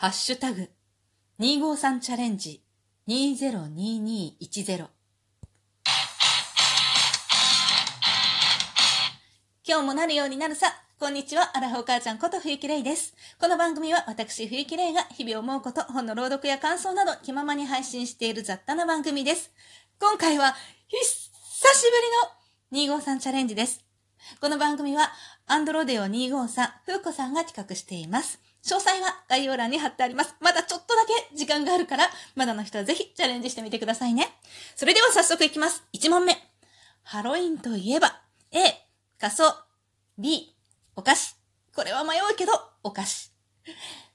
ハッシュタグ、253チャレンジ202210。今日もなるようになるさ。こんにちは、アラフォー母ちゃんこと冬木玲です。この番組は私冬木玲が日々思うこと、本の朗読や感想など気ままに配信している雑多な番組です。今回は、久しぶりの253チャレンジです。この番組は、アンドロデオ253、風子さんが企画しています。詳細は概要欄に貼ってあります。まだちょっとだけ時間があるから、まだの人はぜひチャレンジしてみてくださいね。それでは早速いきます。1問目。ハロウィンといえば、A、仮装、B、お菓子。これは迷うけど、お菓子。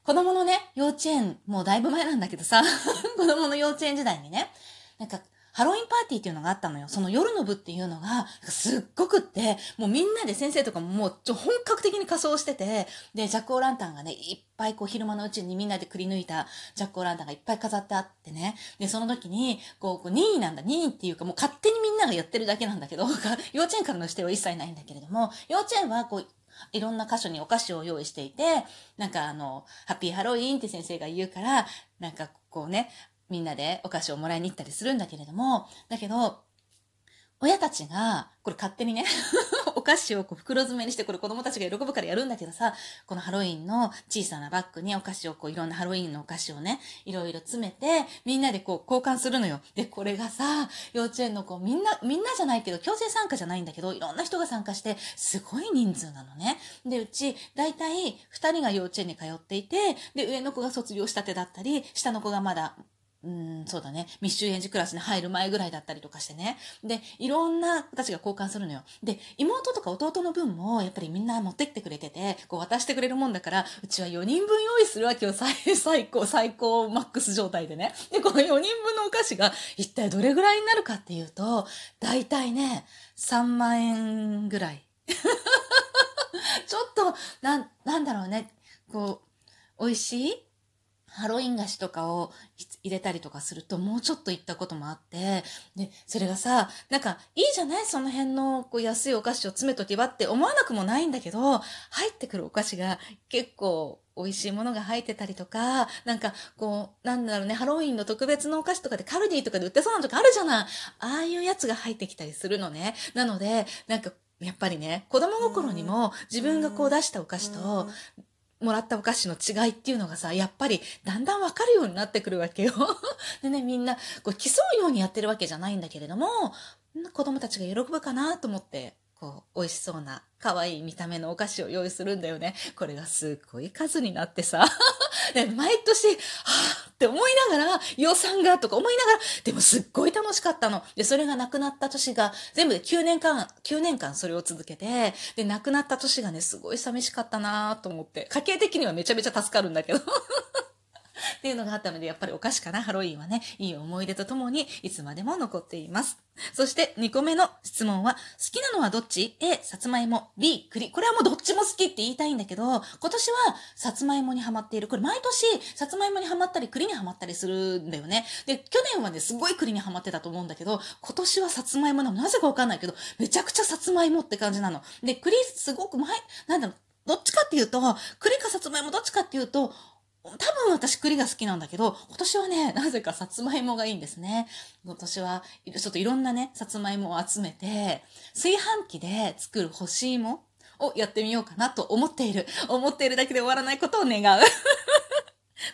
子供のね、幼稚園、もうだいぶ前なんだけどさ、子供の幼稚園時代にね、なんか、ハロウィンパーティーっていうのがあったのよ。その夜の部っていうのが、すっごくって、もうみんなで先生とかももうちょ本格的に仮装してて、で、ジャックオーランタンがね、いっぱいこう昼間のうちにみんなでくり抜いたジャックオーランタンがいっぱい飾ってあってね。で、その時に、こう、任意なんだ、任意っていうかもう勝手にみんながやってるだけなんだけど、幼稚園からの指定は一切ないんだけれども、幼稚園はこう、いろんな箇所にお菓子を用意していて、なんかあの、ハッピーハロウィーンって先生が言うから、なんかこうね、みんなでお菓子をもらいに行ったりするんだけれども、だけど、親たちが、これ勝手にね お菓子をこう袋詰めにして、これ子供たちが喜ぶからやるんだけどさ、このハロウィンの小さなバッグにお菓子をこういろんなハロウィンのお菓子をね、いろいろ詰めて、みんなでこう交換するのよ。で、これがさ、幼稚園の子みんな、みんなじゃないけど、強制参加じゃないんだけど、いろんな人が参加して、すごい人数なのね。で、うち、だいたい二人が幼稚園に通っていて、で、上の子が卒業したてだったり、下の子がまだうん、そうだね。密集園児クラスに入る前ぐらいだったりとかしてね。で、いろんな子たちが交換するのよ。で、妹とか弟の分も、やっぱりみんな持ってきてくれてて、こう渡してくれるもんだから、うちは4人分用意するわけよ。最、最高、最高マックス状態でね。で、この4人分のお菓子が一体どれぐらいになるかっていうと、だいたいね、3万円ぐらい。ちょっと、な、なんだろうね。こう、美味しい？ハロウィン菓子とかを入れたりとかすると、もうちょっと行ったこともあって、で、それがさ、なんか、いいじゃない？その辺のこう安いお菓子を詰めとけばって思わなくもないんだけど、入ってくるお菓子が結構美味しいものが入ってたりとか、なんか、こう、なんだろうね、ハロウィンの特別のお菓子とかでカルディとかで売ってそうなのとかあるじゃないああいうやつが入ってきたりするのね。なので、なんか、やっぱりね、子供心にも自分がこう出したお菓子と、もらったお菓子の違いっていうのがさ、やっぱりだんだんわかるようになってくるわけよ。でね、みんなこう競うようにやってるわけじゃないんだけれども、子供たちが喜ぶかなと思って、こう、美味しそうな、可愛い見た目のお菓子を用意するんだよね。これがすっごい数になってさ。で毎年、はぁって思いながら、予算がとか思いながら、でもすっごい楽しかったの。で、それが亡くなった年が、全部で9年間、9年間それを続けて、で、亡くなった年がね、すごい寂しかったなと思って。家計的にはめちゃめちゃ助かるんだけど。っていうのがあったので、やっぱりお菓子かな、ハロウィンはね、いい思い出とともに、いつまでも残っています。そして2個目の質問は、好きなのはどっち ?A、さつまいも。B、栗。これはもうどっちも好きって言いたいんだけど、今年はさつまいもにハマっている。これ毎年、さつまいもにハマったり、栗にハマったりするんだよね。で、去年はね、すごい栗にハマってたと思うんだけど、今年はさつまいもなの。なぜかわかんないけど、めちゃくちゃさつまいもって感じなの。で、栗すごく前、なんだろう、どっちかっていうと、栗かさつまいもどっちかっていうと、多分私栗が好きなんだけど、今年はね、なぜかさつまいもがいいんですね。今年は、ちょっといろんなね、さつまいもを集めて、炊飯器で作る干し芋をやってみようかなと思っている。思っているだけで終わらないことを願う。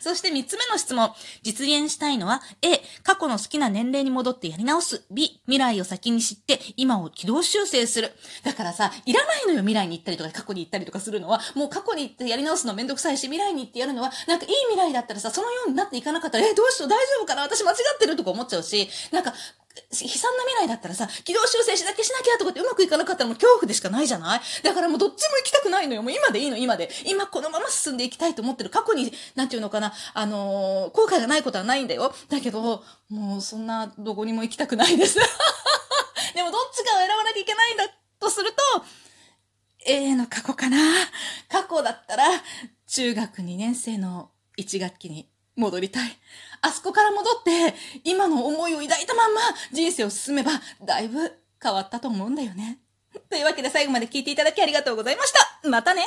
そして三つ目の質問。実現したいのは A、過去の好きな年齢に戻ってやり直す。B、未来を先に知って今を軌道修正する。だからさ、いらないのよ未来に行ったりとか過去に行ったりとかするのは。もう過去に行ってやり直すのめんどくさいし、未来に行ってやるのは、なんかいい未来だったらさ、そのようになっていかなかったら、え、どうしよう大丈夫かな私間違ってるとか思っちゃうし、なんか、悲惨な未来だったらさ、軌道修正しなきゃしなきゃとかってうまくいかなかったらもう恐怖でしかないじゃない？だからもうどっちも行きたくないのよ。もう今でいいの、今で。今このまま進んでいきたいと思ってる。過去に、なんていうのかな、あのー、後悔がないことはないんだよ。だけど、もうそんなどこにも行きたくないです。でもどっちかを選ばなきゃいけないんだとすると、A の過去かな。過去だったら、中学2年生の1学期に戻りたい。あそこから戻って、今の思いを抱いたまんま人生を進めば、だいぶ変わったと思うんだよね。というわけで最後まで聞いていただきありがとうございました。またね